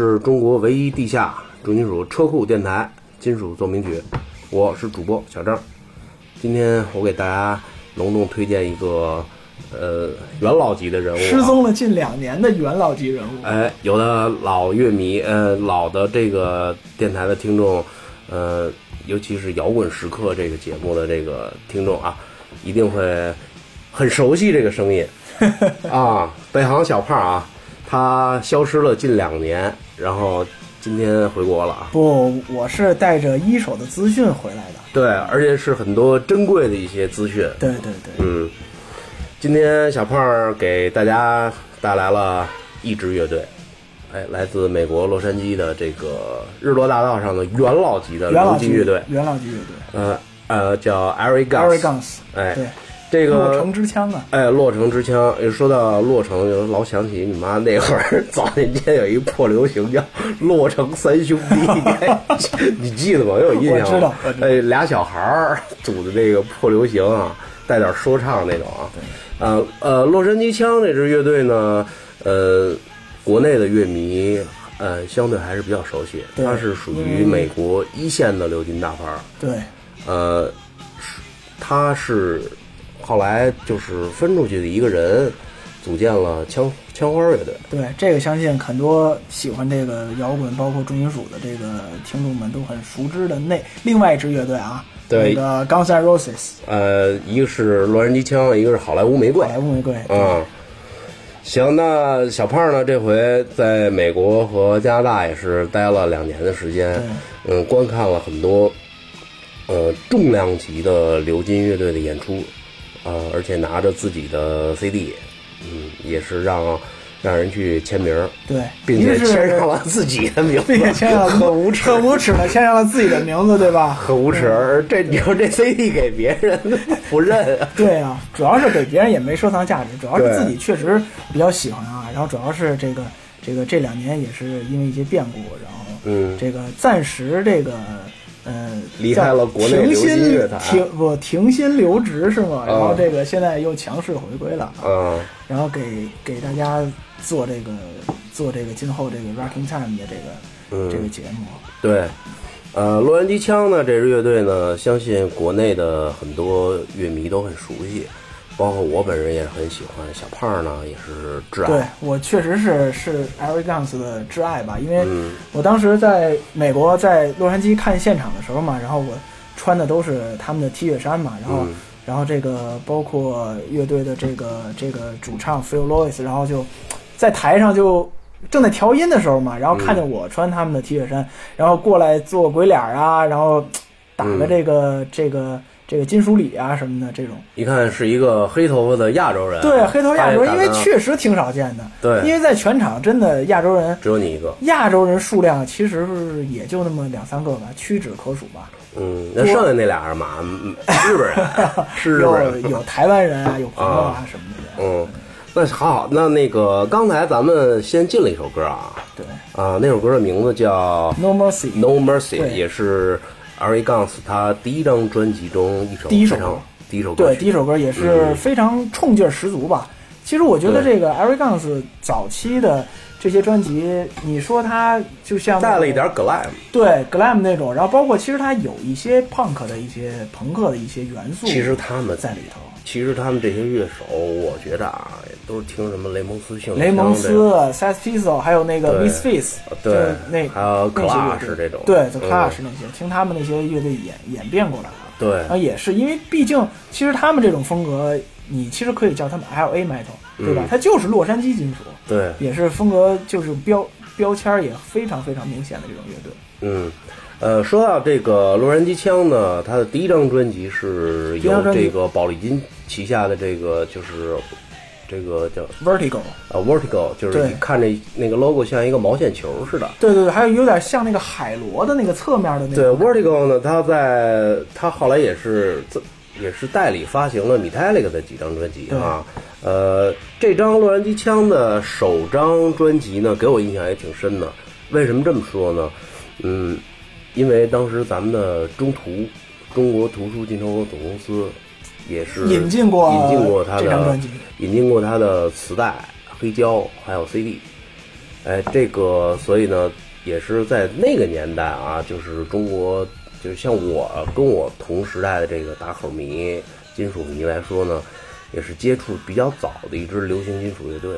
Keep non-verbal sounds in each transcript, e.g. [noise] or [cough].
是中国唯一地下重金属车库电台《金属奏鸣曲》，我是主播小张。今天我给大家隆重推荐一个呃元老级的人物、啊，失踪了近两年的元老级人物。哎，有的老乐迷，呃，老的这个电台的听众，呃，尤其是摇滚时刻这个节目的这个听众啊，一定会很熟悉这个声音 [laughs] 啊，北航小胖啊，他消失了近两年，然后今天回国了啊。不，我是带着一手的资讯回来的。对，而且是很多珍贵的一些资讯。对对对，嗯，今天小胖给大家带来了一支乐队，哎，来自美国洛杉矶的这个日落大道上的元老级的元老级乐队，元老级乐队呃呃，叫 Airy Guns。，Harry Guns，哎，对，这洛个城之枪啊，哎，洛城之枪，一说到洛城，就老想起你妈那会儿 [laughs] 早年间有一破流行叫洛城三兄弟，[laughs] 你记得吗？有印象吗？我知道哎，俩小孩儿组的这个破流行啊，带点说唱那种啊。呃呃，洛杉矶枪这支乐队呢，呃，国内的乐迷呃相对还是比较熟悉，对它是属于美国一线的流金大牌儿。对，呃，是他是后来就是分出去的一个人，组建了枪枪花乐队。对，这个相信很多喜欢这个摇滚，包括重金属的这个听众们都很熟知的那另外一支乐队啊，对那个 Guns N' Roses，呃，一个是洛杉矶枪，一个是好莱坞玫瑰好。莱坞玫瑰，嗯，行，那小胖呢？这回在美国和加拿大也是待了两年的时间，嗯，观看了很多呃重量级的流金乐队的演出，呃，而且拿着自己的 CD，嗯，也是让让人去签名，对，并且签上了自己的名字，并且签上了很无耻，很无耻的签上了自己的名字，对吧？[laughs] 很无耻，而这你说这 CD 给别人 [laughs] 不认啊？对啊，主要是给别人也没收藏价值，主要是自己确实比较喜欢啊。然后主要是这个这个这两年也是因为一些变故，然后嗯，这个暂时这个。嗯，离开了国内流行乐坛，停不停薪留职是吗？然后这个现在又强势回归了，嗯，然后给给大家做这个做这个今后这个 Rocking Time 的这个这个节目。对，呃，洛杉矶枪呢这支乐队呢，相信国内的很多乐迷都很熟悉。包括我本人也很喜欢小胖呢，也是挚爱。对我确实是是 Eric Guns 的挚爱吧，因为我当时在美国在洛杉矶看现场的时候嘛，然后我穿的都是他们的 T 恤衫嘛，然后然后这个包括乐队的这个这个主唱 Phil Lewis，然后就在台上就正在调音的时候嘛，然后看见我穿他们的 T 恤衫，然后过来做鬼脸啊，然后打个这个这个。这个金属里啊什么的，这种。一看是一个黑头发的亚洲人，对黑头亚洲人，因为确实挺少见的，对，因为在全场真的亚洲人只有你一个，亚洲人数量其实也就那么两三个吧，屈指可数吧。嗯，那剩下那俩是嘛？日本人，[laughs] 是日本人，有台湾人啊，有朋友啊什么的。嗯，那好好，那那个刚才咱们先进了一首歌啊，对，啊，那首歌的名字叫 No Mercy，No Mercy，也是。Ari Guns 他第一张专辑中一首第一首歌，第一首歌对第一首歌也是非常冲劲儿十足吧。其实我觉得这个 Ari Guns 早期的这些专辑，你说他就像带了一点 glam，对 glam 那种，然后包括其实他有一些 punk 的一些朋克的一些元素，其实他们在里头。其实他们这些乐手，我觉得啊，都是听什么雷蒙斯、性雷蒙斯、Sex Pistols，还有那个 Misfits，对，那还有 Clash 这种，对，The Clash 那些，听他们那些乐队演演变过来的。对，啊也是因为毕竟，其实他们这种风格，你其实可以叫他们 L.A. Metal，对吧？它就是洛杉矶金属，对，也是风格就是标标签也非常非常明显的这种乐队。嗯。呃，说到这个洛杉矶枪呢，他的第一张专辑是由这个宝丽金旗下的这个就是这个叫 Vertigo 啊，Vertigo 就是你看着那个 logo 像一个毛线球似的。对对对，还有有点像那个海螺的那个侧面的那个。对 Vertigo 呢，他在他后来也是也是代理发行了 Metallica 的几张专辑啊。呃，这张洛杉矶枪的首张专辑呢，给我印象也挺深的。为什么这么说呢？嗯。因为当时咱们的中图，中国图书进出口总公司，也是引进过引进过他的引进过他的磁带、黑胶还有 CD，哎，这个所以呢，也是在那个年代啊，就是中国，就是像我跟我同时代的这个打口迷、金属迷来说呢，也是接触比较早的一支流行金属乐队。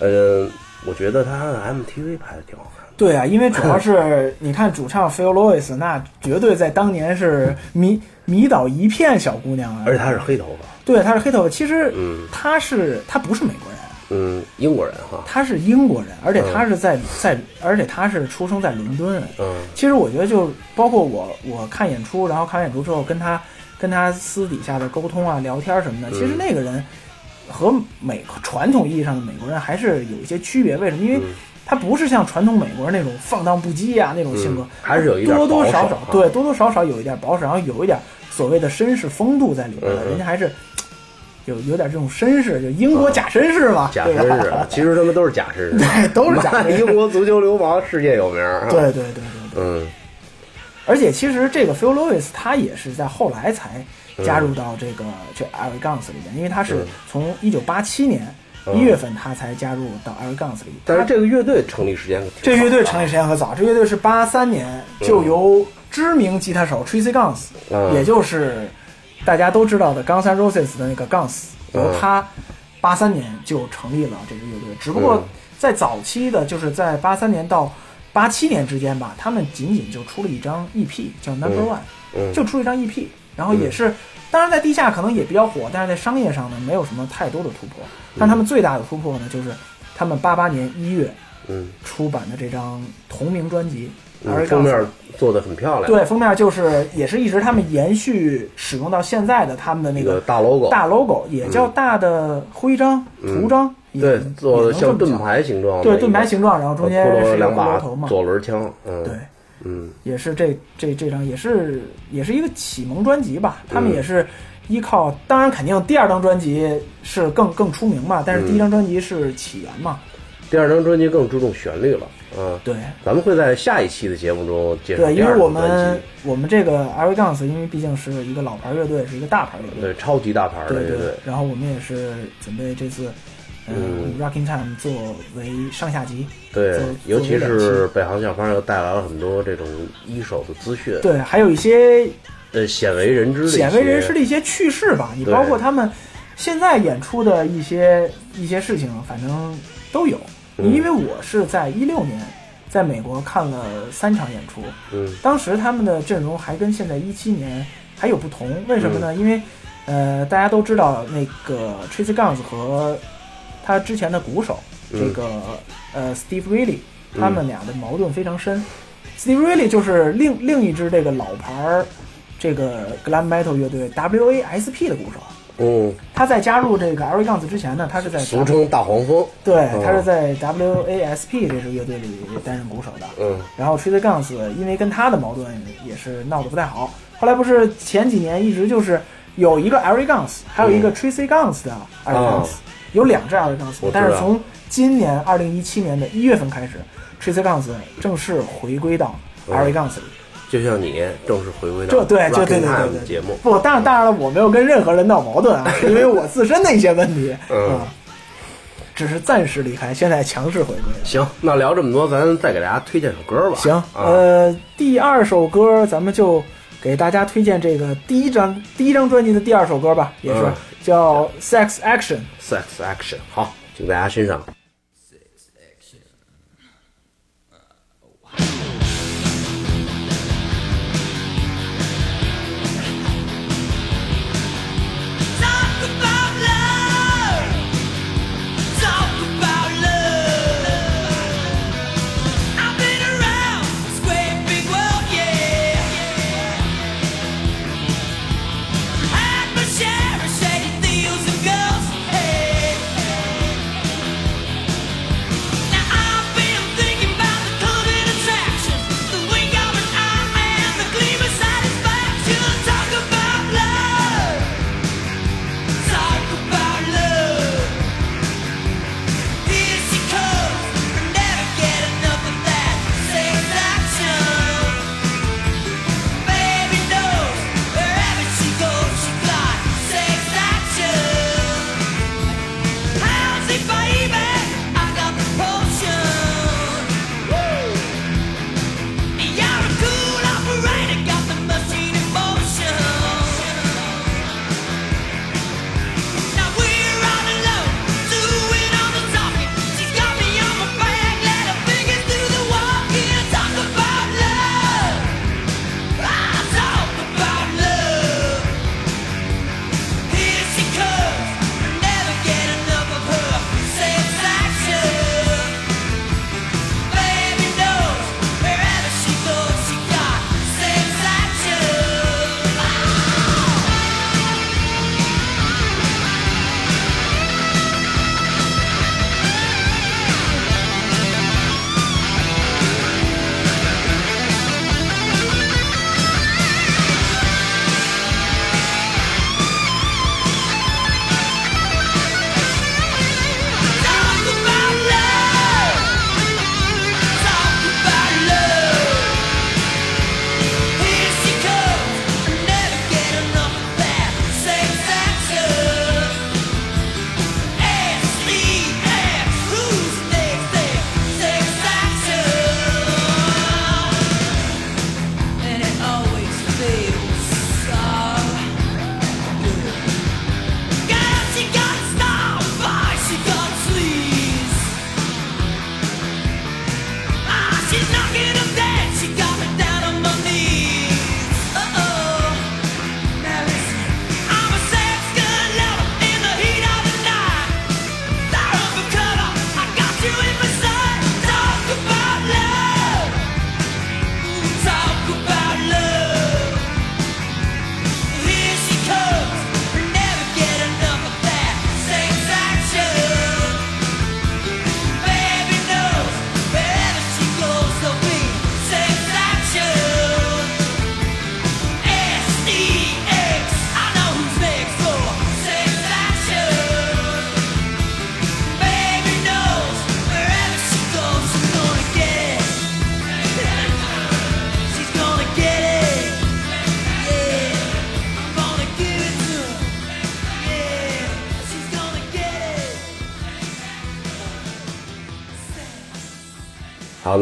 嗯，我觉得他的 MTV 拍的挺好看。对啊，因为主要 [laughs] 是你看主唱 Phil Lewis，那绝对在当年是迷迷倒一片小姑娘啊。而且他是黑头发。对，他是黑头发。其实，嗯，他是他不是美国人，嗯，英国人哈。他是英国人，而且他是在在，而且他是出生在伦敦。嗯，其实我觉得，就包括我，我看演出，然后看完演出之后，跟他跟他私底下的沟通啊、聊天什么的，其实那个人和美传统意义上的美国人还是有一些区别。为什么？因为他不是像传统美国人那种放荡不羁啊那种性格，还是有一点多多少少对多多少少有一点保守，然后有一点所谓的绅士风度在里边。人家还是有有点这种绅士，就英国假绅士嘛。假绅士，其实他们都是假绅士，对，都是假。英国足球流氓世界有名。对对对对对。嗯。而且其实这个 Phil Lewis 他也是在后来才加入到这个这 Guns 里面，因为他是从一九八七年。一月份他才加入到 Air Guns 里，但是这个乐队成立时间这乐队成立时间可早，这乐队是八三年就由知名吉他手 Tracy Guns，也就是大家都知道的 Guns N' Roses 的那个 Guns，由他八三年就成立了这个乐队。只不过在早期的，就是在八三年到八七年之间吧，他们仅仅就出了一张 EP，叫 Number One，就出一张 EP。然后也是，当然在地下可能也比较火，但是在商业上呢没有什么太多的突破。但他们最大的突破呢，就是他们八八年一月嗯，出版的这张同名专辑，嗯封面做的很漂亮，对封面就是也是一直他们延续使用到现在的他们的那个大 logo，大 logo，也叫大的徽章、嗯图章，也对，做盾牌形状对盾牌形状，然后中间是两把头嘛，左轮枪，嗯，对，嗯。也是这这这张也是也是一个启蒙专辑吧，他们嗯也是依靠，当然肯定第二张专辑是更更出名嘛，但是第一张专辑是起源嘛，第二张专辑更注重旋律了，嗯，对。咱们会在下一期的节目中介绍对，第因为我们辑，我们这个 Eric Guns，因为毕竟是一个老牌乐队，是一个大牌乐队，对，超级大牌的对对乐队，然后我们也是准备这次。嗯嗯，Rocking Time 作为上下集，对，尤其是北航小方又带来了很多这种一手的资讯，对，还有一些呃，鲜为人知的鲜为人知的一些趣事吧，你包括他们现在演出的一些一些事情，反正都有。嗯。因为我是在一六年在美国看了三场演出，嗯。当时他们的阵容还跟现在一七年还有不同，为什么嗯。呢？因为呃，大家都知道那个 Tracy Guns 和他之前的鼓手、嗯。这个呃 Steve Riley，他们俩的矛盾非常深。Steve Riley 就是另另一支这个老牌儿这个 glam metal 乐队 WASP 的鼓手。嗯，他在加入这个 Eric Guns 之前呢，他是在俗称大黄蜂，对，嗯。他是在 WASP 这支乐队里担任鼓手的。嗯。然后 Tracy Guns 因为跟他的矛盾也是闹得不太好，后来不是前几年一直就是有一个 Eric Guns，还有一个 Tracy Guns 的 Guns，、有两支 Eric Guns，我知道。但是从今年二零一七年的一月份开始，Tracy Guns 正式回归到 Eric Guns 里。就像你正式回归到这对，就对对对对节目，不，当然当然了，我没有跟任何人闹矛盾啊，[laughs] 因为我自身的一些问题。嗯。啊，只是暂时离开，现在强势回归。行，那聊这么多，咱再给大家推荐首歌吧。行，啊，呃，第二首歌咱们就给大家推荐这个第一张第一张专辑的第二首歌吧，也是嗯叫《Sex Action》。Sex Action，好，请大家欣赏。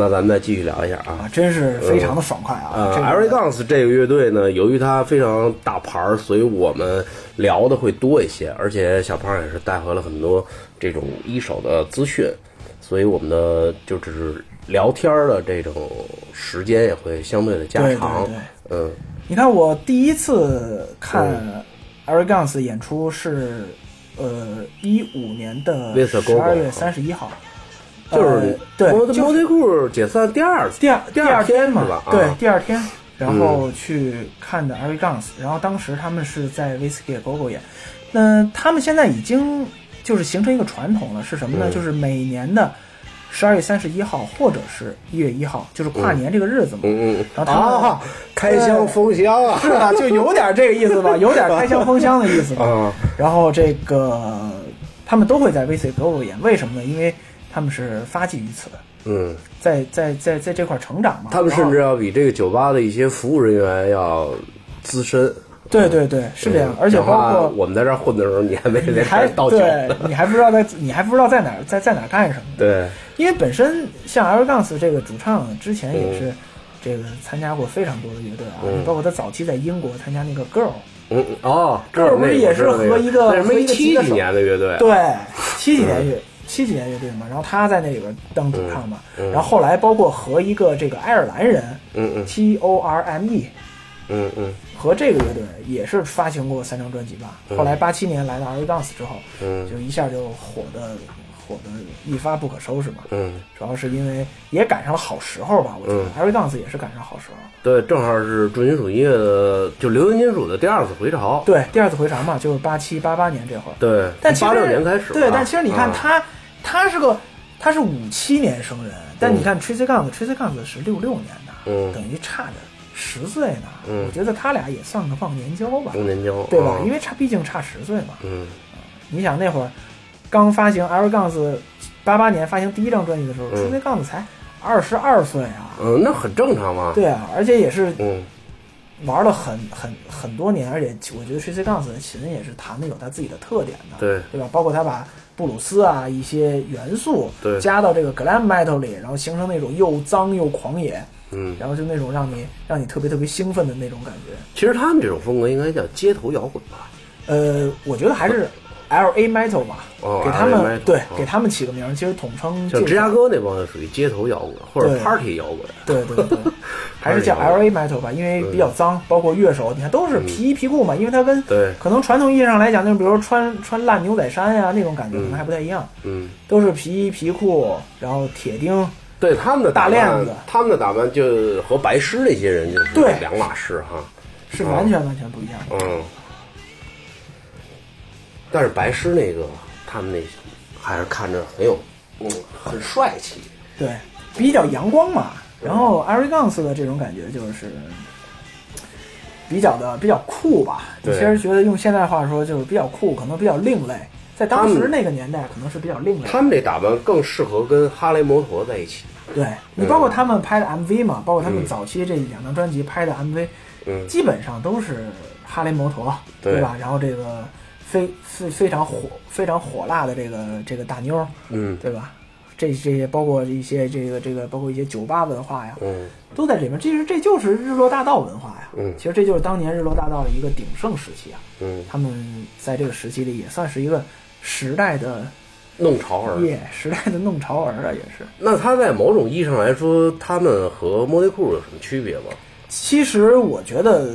好，那咱们再继续聊一下啊啊，。真是非常的爽快啊！呃这个 a Guns 这个乐队呢，由于它非常大牌儿，所以我们聊的会多一些，而且小胖也是带回了很多这种一手的资讯，所以我们的就只是聊天儿的这种时间也会相对的加对对长。对嗯你看，我第一次看 Eric Guns 演出是呃一五年的十二月三十一号，就是呃对，摩就是摩的库解散第二次，第二第二天嘛吧？对啊，第二天，然后去看的 Eric Guns，然后当时他们是在 Whiskey Go Go 演，那他们现在已经就是形成一个传统了，是什么呢？嗯就是每年的十二月三十一号或者是一月一号，就是跨年这个日子嘛。嗯嗯然后他们啊，开箱封箱啊，是吧？就有点这个意思吧，有点开箱封箱的意思吧。[laughs] 啊，然后这个他们都会在 VC Go 演，为什么呢？因为他们是发迹于此的，嗯，在在在在这块成长嘛。他们甚至要比这个酒吧的一些服务人员要资深。对对对是这样，嗯而且包括我们在这儿混的时候，你还没在这你还倒酒对呢。你还不知道在你还不知道在哪儿在在哪儿干什么。对，因为本身像 Air Guns 这个主唱之前也嗯是这个参加过非常多的乐队啊，嗯包括他早期在英国参加那个 Girl，嗯哦，Girl 不是也是和一个那是和一个七几年的乐队，对，七几年乐、七几年乐队嘛，然后他在那里边当主唱嘛，嗯嗯然后后来包括和一个这个爱尔兰人嗯嗯 T O R M E 嗯嗯和这个乐队也是发行过三张专辑吧。嗯后来八七年来到 r Guns 之后，嗯就一下就火的火的一发不可收拾嘛。嗯，主要是因为也赶上了好时候吧，我觉得 r Guns 也是赶上好时候。对，正好是重金属音乐的，就流行金属的第二次回潮。对，第二次回潮嘛，就是八七八八年这会儿。对，但其实八六年开始。对，但其实你看啊，他，他是个他是五七年生人，但嗯你看 Tracy Guns，Tracy Guns 是六六年的，嗯等于差着十岁呢。嗯我觉得他俩也算个忘年交吧，忘年交，对吧？啊因为差毕竟差十岁嘛。嗯你想那会儿刚发行 L Guns 八八年发行第一张专辑的时候嗯，Tracy Guns 才二十二岁啊。嗯，那很正常嘛。对啊，而且也是嗯玩了很很很多年，而且我觉得 Tracy Guns 的琴也是弹的有他自己的特点的，对对吧？包括他把布鲁斯啊一些元素对加到这个 glam metal 里，然后形成那种又脏又狂野，嗯，然后就那种让你让你特别特别兴奋的那种感觉。其实他们这种风格应该叫街头摇滚吧。呃，我觉得还是 L A metal 吧，哦给他们对哦给他们起个名儿，其实统称像就芝加哥那帮属于街头摇滚或者 [laughs] party 摇滚。对对对，还是叫 L A metal 吧，因为比较脏，包括乐手，你看都是皮衣皮裤嘛，因为它跟对可能传统意义上来讲，就是比如说穿穿烂牛仔衫呀那种感觉，可能还不太一样，嗯，都是皮衣皮裤，然后铁钉，对他们的大链子他们的打扮就和白狮那些人就是对两码事哈。是完全完全不一样的。嗯，但是白狮那个他们那还是看着很有，嗯，很帅气。对，比较阳光嘛。然后 a r i Guns 的这种感觉就是比较的比较酷吧。你对其实觉得用现代话说就是比较酷，可能比较另类。在当时那个年代，可能是比较另类。他们这打扮更适合跟哈雷摩托在一起。对你包括他们拍的 MV 嘛，包括他们嗯早期这两张专辑拍的 MV，嗯基本上都是哈雷摩托，对对吧？然后这个非非非常火、非常火辣的这个这个大妞儿，嗯对吧？这这些包括一些这个这个包括一些酒吧文化呀，嗯都在里面。其实这就是日落大道文化呀。嗯其实这就是当年日落大道的一个鼎盛时期啊。嗯，他们在这个时期里也算是一个时代的弄潮儿。耶，时代的弄潮儿啊，也是。那他在某种意义上来说，他们和莫内库有什么区别吗？其实我觉得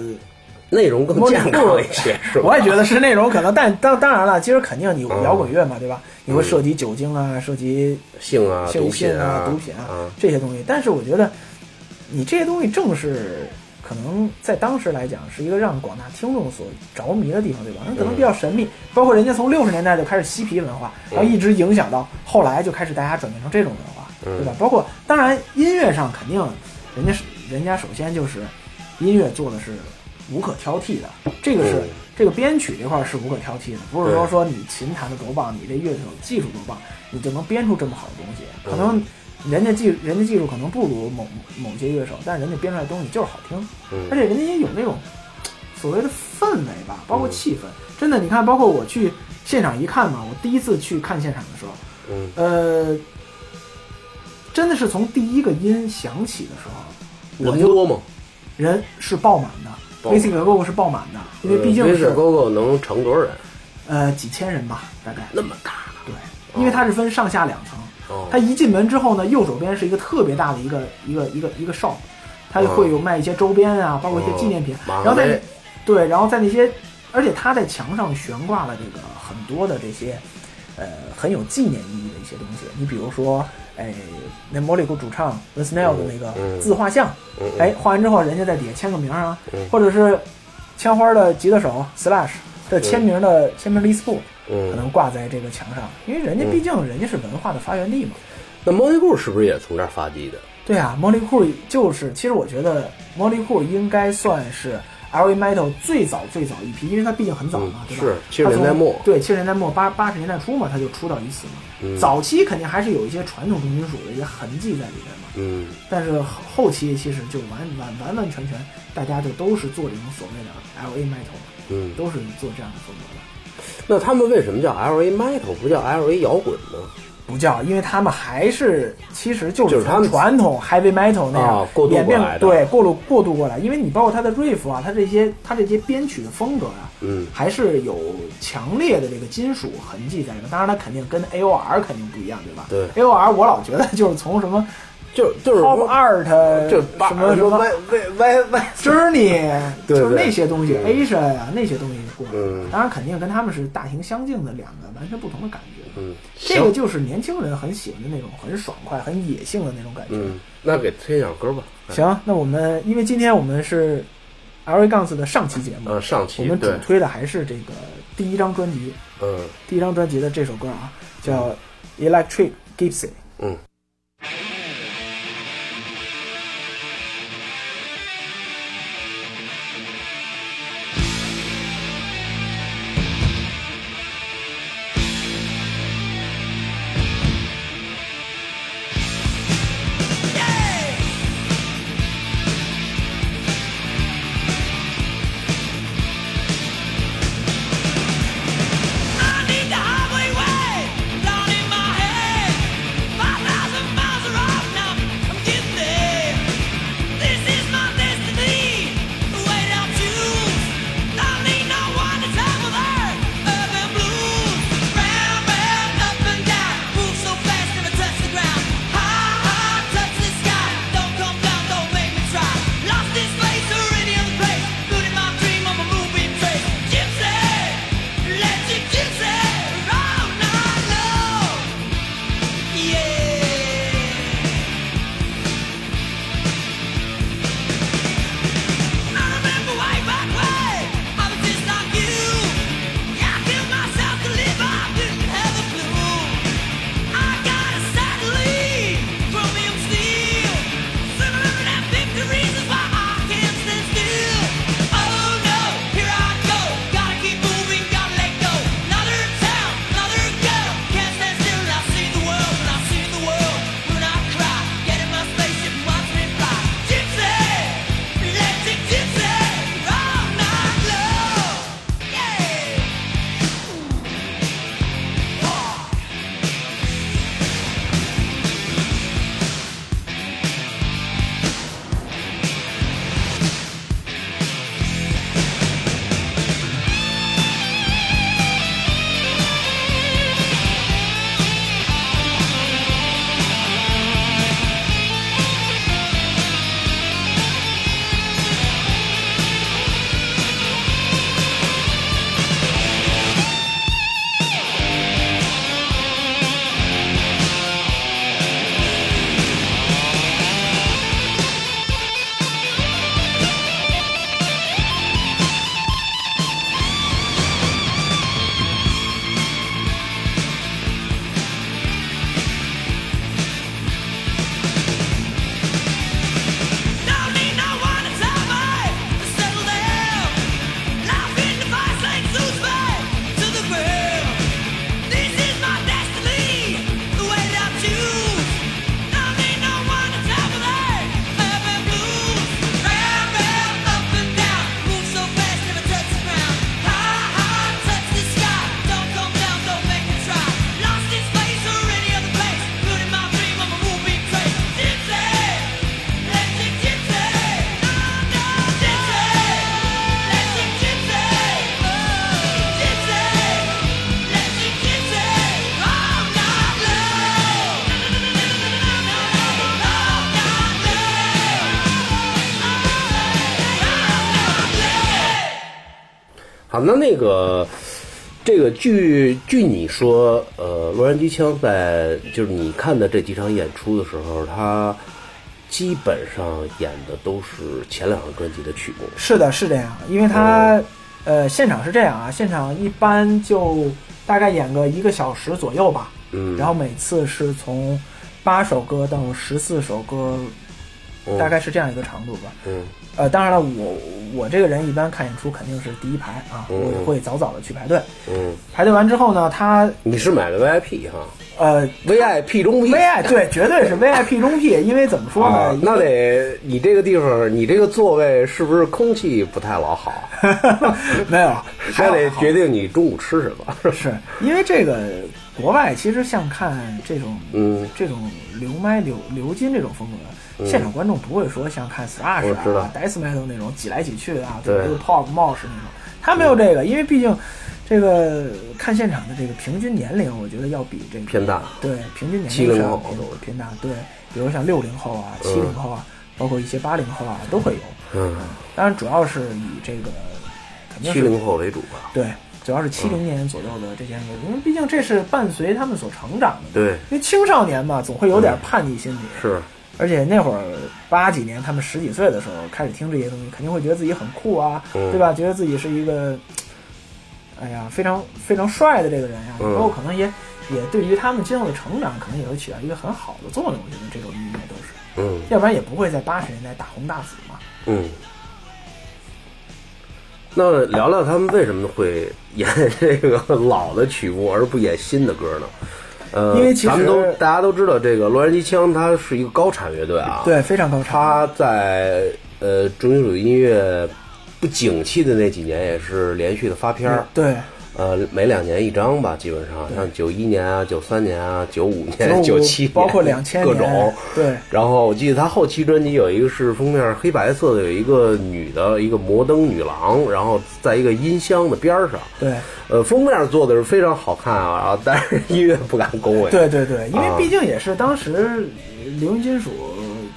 内容更健康一些，是吧？我也觉得是内容可能，但当当然了，其实肯定你嗯摇滚乐嘛，对吧？你会涉及酒精啊，涉及性啊、性毒品性啊、毒品啊，这些东西。但是我觉得，你这些东西正是可能在当时来讲是一个让广大听众所着迷的地方，对吧？那可能比较神秘。包括人家从六十年代就开始嬉皮文化，然后一直影响到后来就开始大家转变成这种文化，嗯对吧？包括当然音乐上肯定人家是人家首先就是音乐做的是无可挑剔的，这个是、嗯这个编曲这块儿是无可挑剔的，不是说说你琴弹的多棒，你这乐手技术多棒，你就能编出这么好的东西。可能人家技人家技术可能不如某某些乐手，但是人家编出来的东西就是好听，嗯而且人家也有那种所谓的氛围吧，包括气氛。真的，你看，包括我去现场一看嘛，我第一次去看现场的时候，嗯呃，真的是从第一个音响起的时候，我就人多吗？人是爆满的，Basic Go Go 是爆满的，因为毕竟威是士 GO GO 能盛多少人？呃几千人吧，大概那么大对，因为它是分上下两层。哦它一进门之后呢，右手边是一个特别大的一个一个一个一个 shop，它会有卖一些周边啊，包括一些纪念品，然后在对，然后在那些，而且它在墙上悬挂了这个很多的这些，呃，很有纪念意义的一些东西。你比如说，哎，那莫里库主唱 The Snail 的那个嗯自画像，哎，画完之后人家在底下签个名啊，嗯。或者是枪花的吉他手 Slash 的签名的、签名 list book，可嗯，能挂在这个墙上，因为人家毕竟人家是文化的发源地嘛。那莫里库是不是也从这儿发迹的？对啊，莫里库就是，其实我觉得莫里库应该算是 L A Metal 最早最早一批，因为它毕竟很早嘛，嗯对吧？是七十年代末对，七十年代末八八十年代初嘛，它就出道于此嘛。嗯早期肯定还是有一些传统重金属的一些痕迹在里面嘛，嗯但是后后期其实就完完完完全全，大家就都是做这种所谓的 L A Metal 嘛，嗯，都是做这样的风格的。那他们为什么叫 L A Metal 不叫 L A 摇滚呢？不叫，因为他们还是其实就就是从传统 heavy metal 那样、演变过来对过渡过渡过来，因为你包括他的 riff 啊，他这些他这些编曲的风格啊，嗯还是有强烈的这个金属痕迹在里面。当然，它肯定跟 A O R 肯定不一样，对吧？对，A O R 我老觉得就是从什么就就是 Pop Art 就什么什么 Y Y Y Journey，[laughs] 对就是那些东西嗯，Asia 呀那些东西过来。嗯当然，肯定跟他们是大型相近的两个完全不同的感觉。嗯，这个就是年轻人很喜欢的那种很爽快、很野性的那种感觉。嗯，那给推一首歌吧。行，那我们因为今天我们是 L A Guns 的上期节目，呃，上我们主，推的还是这个第一张专辑，嗯第一张专辑的这首歌啊，叫 Electric Gypsy。嗯。好，那那个这个据据你说，呃，洛杉矶枪在就是你看的这几场演出的时候，他基本上演的都是前两张专辑的曲目。是的，是这样，因为他、呃现场是这样啊，现场一般就大概演个一个小时左右吧，嗯，然后每次是从八首歌到十四首歌，嗯大概是这样一个长度吧。嗯呃，当然了，我我这个人一般看演出肯定是第一排啊，嗯我会早早的去排队。嗯，排队完之后呢，他你是买的 VIP 哈呃，VIP 中 P。VIP 对，绝对是 VIP 中 P，[laughs] 因为怎么说呢？啊，那得你这个地方，你这个座位是不是空气不太老好？[laughs] 没有，还 [laughs] 那得决定你中午吃什么。是因为这个国外其实像看这种嗯。这种流麦流流金这种风格，现场观众不会说像看道啊、death metal 那种挤来挤去啊，对。pop mosh 那种，他没有这个，因为毕竟这个看现场的这个平均年龄，我觉得要比这个偏大。对平均年龄70上后偏偏大，对，比如像六零后啊、七零后啊，包括一些八零后啊都会有，嗯，当然主要是以这个肯定是七零后为主吧。对，主要是七零年左右的这些人，因为毕竟这是伴随他们所成长的。对，因为青少年嘛，总会有点叛逆心理。是，而且那会儿八几年，他们十几岁的时候开始听这些东西，肯定会觉得自己很酷啊，嗯对吧？觉得自己是一个，哎呀，非常非常帅的这个人呀、嗯以后可能也也对于他们今后的成长，可能也会起到一个很好的作用。我觉得这种音乐都是，嗯要不然也不会在八十年代大红大紫嘛。嗯。那聊聊他们为什么会演 [laughs] 这个老的曲目，而不演新的歌呢？呃，因为其实咱们都大家都知道，这个洛杉矶枪它是一个高产乐队啊，，对，非常高产。它在呃重金属音乐不景气的那几年，也是连续的发片儿，对，呃，每两年一张吧，基本上像九一年啊、九三年啊、九五年、九95七年，包括两千各种。对，然后我记得他后期专辑有一个是封面黑白色的，有一个女的，一个摩登女郎，然后在一个音箱的边上，对，呃，封面做的是非常好看啊，但是音乐不敢恭维。对对对，因为啊。毕竟也是当时流行金属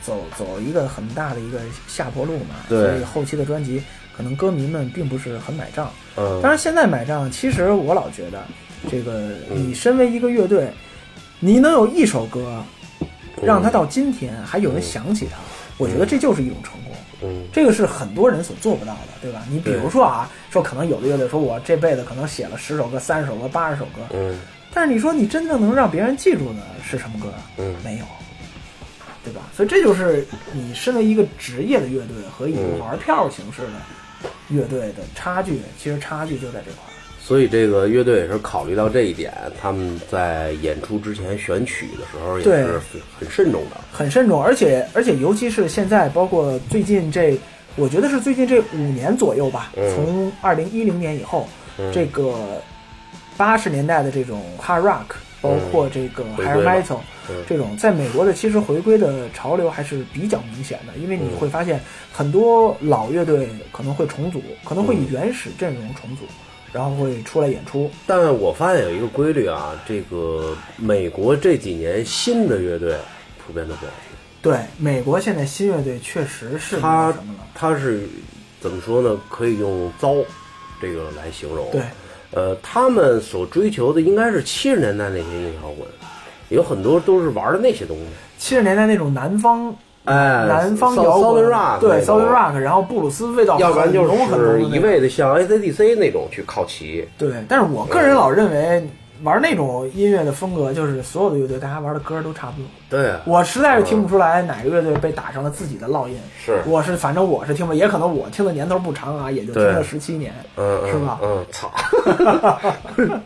走走一个很大的一个下坡路嘛，对。所以后期的专辑可能歌迷们并不是很买账。嗯，当然现在买账，其实我老觉得，这个你身为一个乐队，你能有一首歌让他到今天还有人想起他，我觉得这就是一种成功。嗯这个是很多人所做不到的，对吧？你比如说啊，说可能有的乐队说我这辈子可能写了十首歌、三十首歌、八十首歌，嗯但是你说你真正能让别人记住的是什么歌？嗯没有，对吧？所以这就是你身为一个职业的乐队和以嗯玩票形式的乐队的差距。其实差距就在这块儿。所以这个乐队也是考虑到这一点，他们在演出之前选曲的时候也是很慎重的。很慎重，而且而且尤其是现在，包括最近这，我觉得是最近这五年左右吧，嗯从二零一零年以后，嗯这个八十年代的这种 hard rock，包括这个回 higher 归了 metal，、嗯这种在美国的其实回归的潮流还是比较明显的，因为你会发现很多老乐队可能会重组，可能会以原始阵容重组，然后会出来演出。但我发现有一个规律啊，这个美国这几年新的乐队普遍都不好听。对，美国现在新乐队确实是那他个什么了，他是怎么说呢？可以用“糟”这个来形容。对，呃，他们所追求的应该是七十年代那些硬摇滚，有很多都是玩的那些东西。七十年代那种南方哎，南方摇滚 Southern rock 对 Southern Rock，然后布鲁斯味道要不然就是一味的像 AC/DC 那种去靠齐。对，但是我个人老认为玩那种音乐的风格，就是所有的乐队大家玩的歌都差不多。对啊，我实在是听不出来哪个乐队被打上了自己的烙印。是我是反正我是听不，也可能我听的年头不长啊，也就听了十七年，嗯，嗯是吧？嗯，操。[laughs]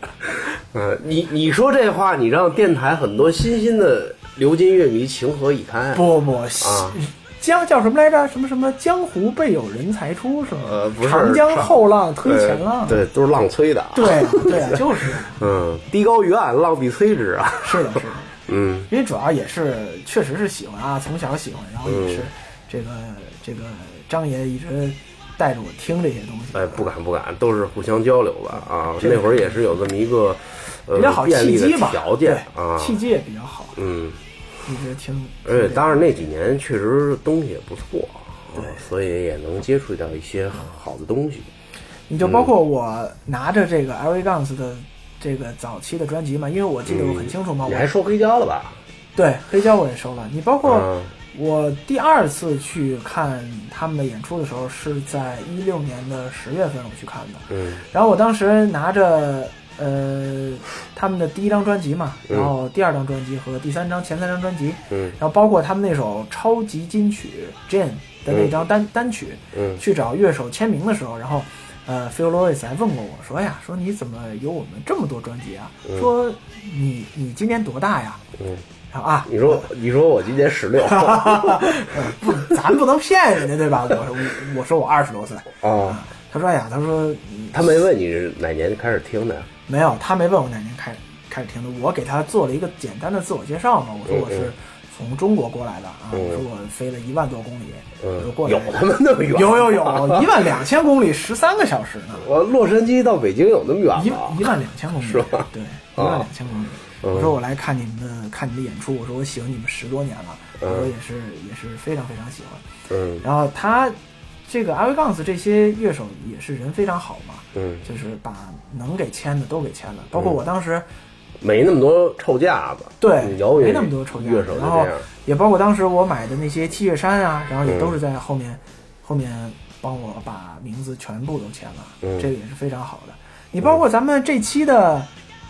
嗯，你你说这话，你让电台很多新兴的流金乐迷情何以堪？不不，啊江叫什么来着？什么什么江湖辈有人才出是吗？呃不是长江后浪推前浪。对，都是浪催的。对啊对啊，[laughs] 就是嗯，低高于岸，浪必摧之啊。是的，是的。[laughs] 嗯因为主要也是确实是喜欢啊，从小喜欢，然后也是嗯这个、这个张爷一直带着我听这些东西，哎，不敢不敢，都是互相交流吧啊。那会儿也是有这么一个呃比较好的契机吧，条件对啊。契机也比较好，嗯，一直听。而且当然那几年确实东西也不错，对啊所以也能接触到一些好的东西。你就包括我拿着这个 LA Guns 的这个早期的专辑嘛，因为我记得我很清楚嘛，我你还收黑胶了吧？对黑胶我也收了。你包括嗯我第二次去看他们的演出的时候，是在一六年的十月份我去看的。嗯然后我当时拿着呃他们的第一张专辑嘛，嗯。然后第二张专辑和第三张前三张专辑，嗯。然后包括他们那首超级金曲《Jane》的那张单、单曲，嗯。去找乐手签名的时候，然后呃，Phil Lewis 还问过我说哎呀，说你怎么有我们这么多专辑啊？说你你今年多大呀？嗯，然后啊，你说你说我今年十六。[laughs] 不，咱不能骗人家对吧？我说我我说我二十多岁，啊，他说哎呀，他说他没问你是哪年开始听的。呀？没有，他没问我哪年开开始听的，我给他做了一个简单的自我介绍嘛。我说嗯我是从中国过来的啊，嗯我说我飞了一万多公里，我说嗯，过来有他妈那么远？有有有 [laughs] 一万两千公里，十三个小时呢，我洛杉矶到北京有那么远一吗？一万两千公里，是吧对，一万两千公里。嗯我说我来看你们的看你们的演出，我说我喜欢你们十多年了，我嗯说也是也是非常非常喜欢。嗯然后他这个 a v Guns 这些乐手也是人非常好嘛，嗯，就是把能给签的都给签了，包括我当时。没那么多臭架子。对没那么多臭架子然后。也包括当时我买的那些 T 恤衫啊，然后也嗯都是在后面、后面帮我把名字全部都签了，嗯这个也是非常好的。你包括咱们这期的，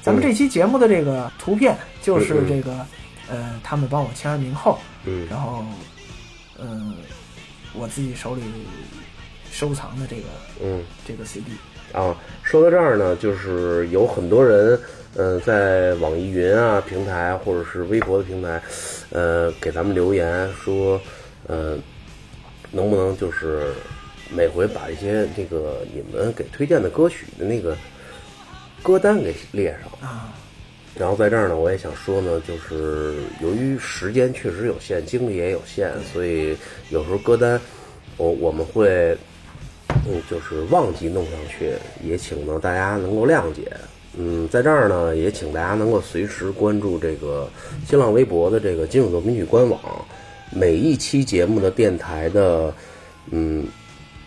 咱们这期节目的这个图片，就是这个、呃，他们帮我签完名后，嗯然后嗯、我自己手里收藏的这个嗯。这个 CD，啊，说到这儿呢，就是有很多人，呃，在网易云啊平台或者是微博的平台，呃，给咱们留言说，呃，能不能就是每回把一些这个你们给推荐的歌曲的那个歌单给列上。啊，然后在这儿呢，我也想说呢，就是由于时间确实有限，精力也有限，所以有时候歌单我我们会嗯，就是忘记弄上去，也请呢大家能够谅解。嗯，在这儿呢，也请大家能够随时关注这个新浪微博的这个金属作品曲官网，每一期节目的电台的嗯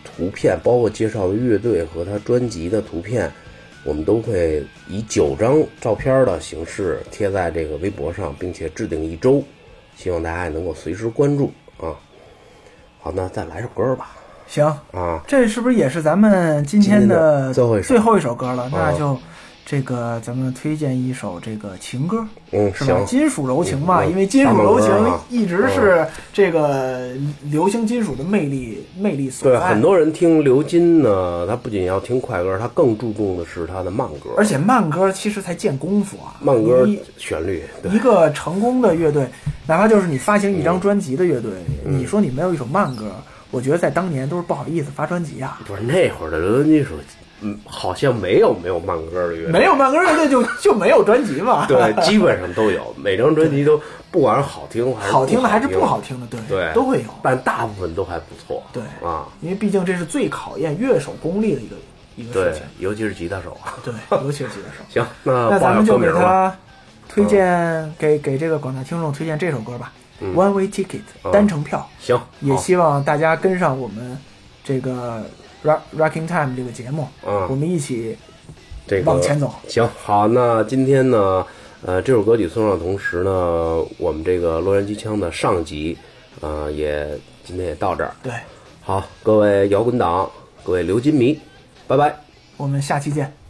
图片，包括介绍的乐队和他专辑的图片，我们都会以九张照片的形式贴在这个微博上，并且制定一周，希望大家也能够随时关注啊。好，那再来首歌吧行，啊，这是不是也是咱们今天的的最后一首最后一首歌了？那啊就这个咱们推荐一首这个情歌，嗯，是吧？金属柔情嘛，嗯因为金属柔情一直是这个流行金属的魅力魅力所对，在。很多人听流金呢，他不仅要听快歌，他更注重的是他的慢歌，而且慢歌其实才见功夫啊，慢歌一旋律，对。一个成功的乐队，哪怕就是你发行一张专辑的乐队，嗯。你说你没有一首慢歌，我觉得在当年都是不好意思发专辑啊。不是那会儿的流行金属，嗯，好像没有没有慢歌的乐队，没有慢歌乐队就 [laughs] 就没有专辑嘛。对，基本上都有，每张专辑都不管是好听还是好听的还是不不好听的，对对，都会有。但大部分都还不错，对啊，因为毕竟这是最考验乐手功力的一个一个事情。，尤其是吉他手啊。对，[laughs] 尤其是吉他手。行，那那咱们就给。他推荐，给给这个广大听众推荐这首歌吧，嗯 One Way Ticket》嗯单程票，行，也希望大家跟上我们这个 Rock Rocking Time 这个节目，嗯我们一起这个往前走。行，好，那今天呢，呃，这首歌曲送上的同时呢，我们这个洛杉矶腔的上集，呃，也今天也到这儿。对，好，各位摇滚党，各位流金迷，拜拜。我们下期见。